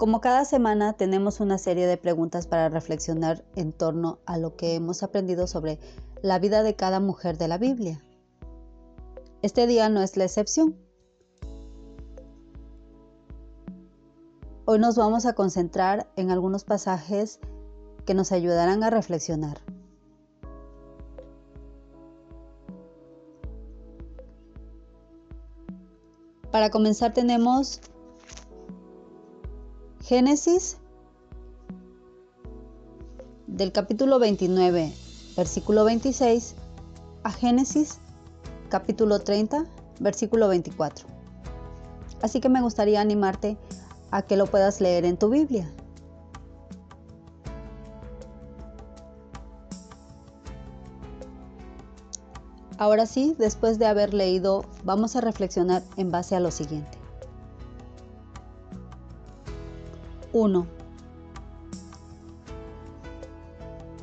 Como cada semana tenemos una serie de preguntas para reflexionar en torno a lo que hemos aprendido sobre la vida de cada mujer de la Biblia. Este día no es la excepción. Hoy nos vamos a concentrar en algunos pasajes que nos ayudarán a reflexionar. Para comenzar tenemos Génesis del capítulo 29, versículo 26 a Génesis capítulo 30, versículo 24. Así que me gustaría animarte a que lo puedas leer en tu Biblia. Ahora sí, después de haber leído, vamos a reflexionar en base a lo siguiente. 1.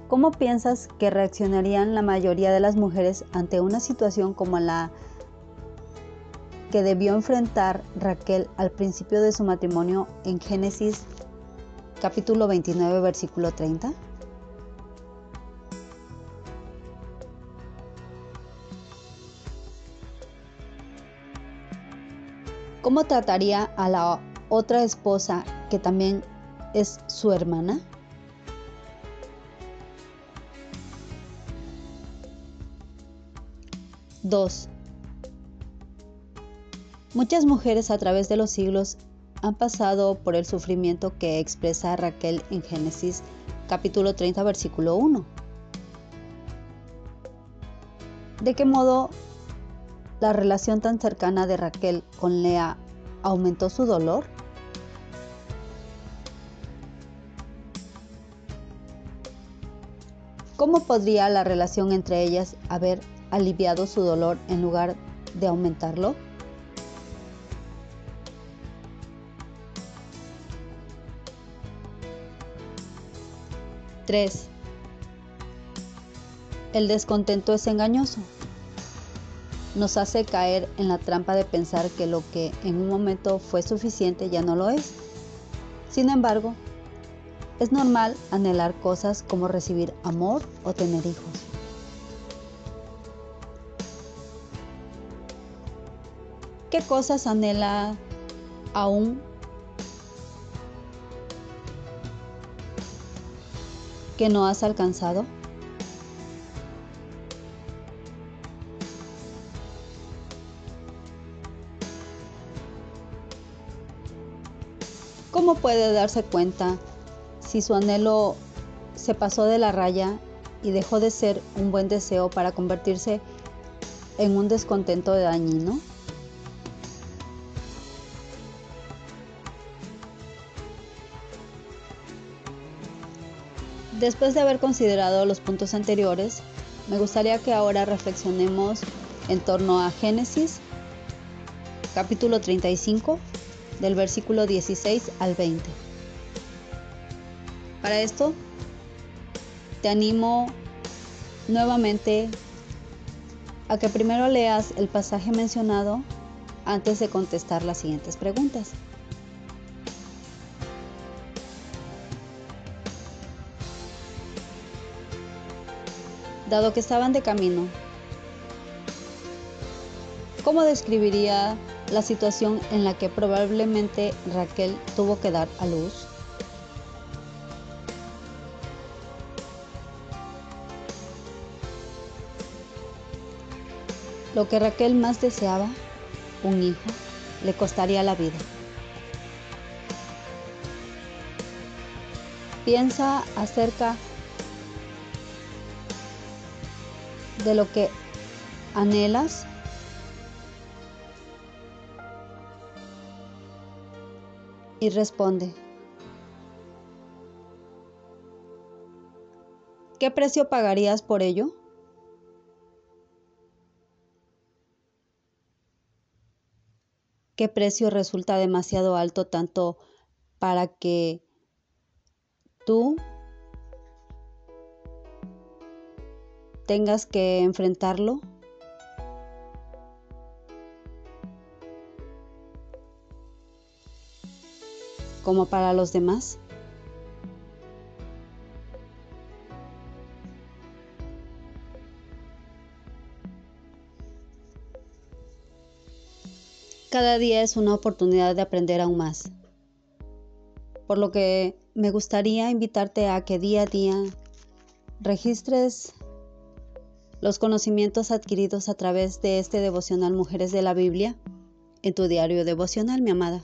¿Cómo piensas que reaccionarían la mayoría de las mujeres ante una situación como la que debió enfrentar Raquel al principio de su matrimonio en Génesis capítulo 29 versículo 30? ¿Cómo trataría a la otra esposa que también es su hermana? Dos. Muchas mujeres a través de los siglos han pasado por el sufrimiento que expresa Raquel en Génesis capítulo 30 versículo 1. ¿De qué modo la relación tan cercana de Raquel con Lea aumentó su dolor? ¿Cómo podría la relación entre ellas haber aliviado su dolor en lugar de aumentarlo? Tres. El descontento es engañoso. Nos hace caer en la trampa de pensar que lo que en un momento fue suficiente ya no lo es. Sin embargo, es normal anhelar cosas como recibir amor o tener hijos. ¿Qué cosas anhela aún que no has alcanzado? ¿Cómo puede darse cuenta si su anhelo se pasó de la raya y dejó de ser un buen deseo para convertirse en un descontento dañino? Después de haber considerado los puntos anteriores, me gustaría que ahora reflexionemos en torno a Génesis capítulo 35 del versículo 16 al 20. Para esto, te animo nuevamente a que primero leas el pasaje mencionado antes de contestar las siguientes preguntas. Dado que estaban de camino, ¿cómo describiría la situación en la que probablemente Raquel tuvo que dar a luz? Lo que Raquel más deseaba, un hijo, le costaría la vida. Piensa acerca de lo que anhelas? Y responde, ¿qué precio pagarías por ello? ¿Qué precio resulta demasiado alto tanto para que tú tengas que enfrentarlo? Como para los demás. Cada día es una oportunidad de aprender aún más. Por lo que me gustaría invitarte a que día a día registres los conocimientos adquiridos a través de este devocional Mujeres de la Biblia en tu diario devocional, mi amada.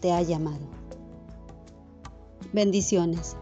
te ha llamado. Bendiciones.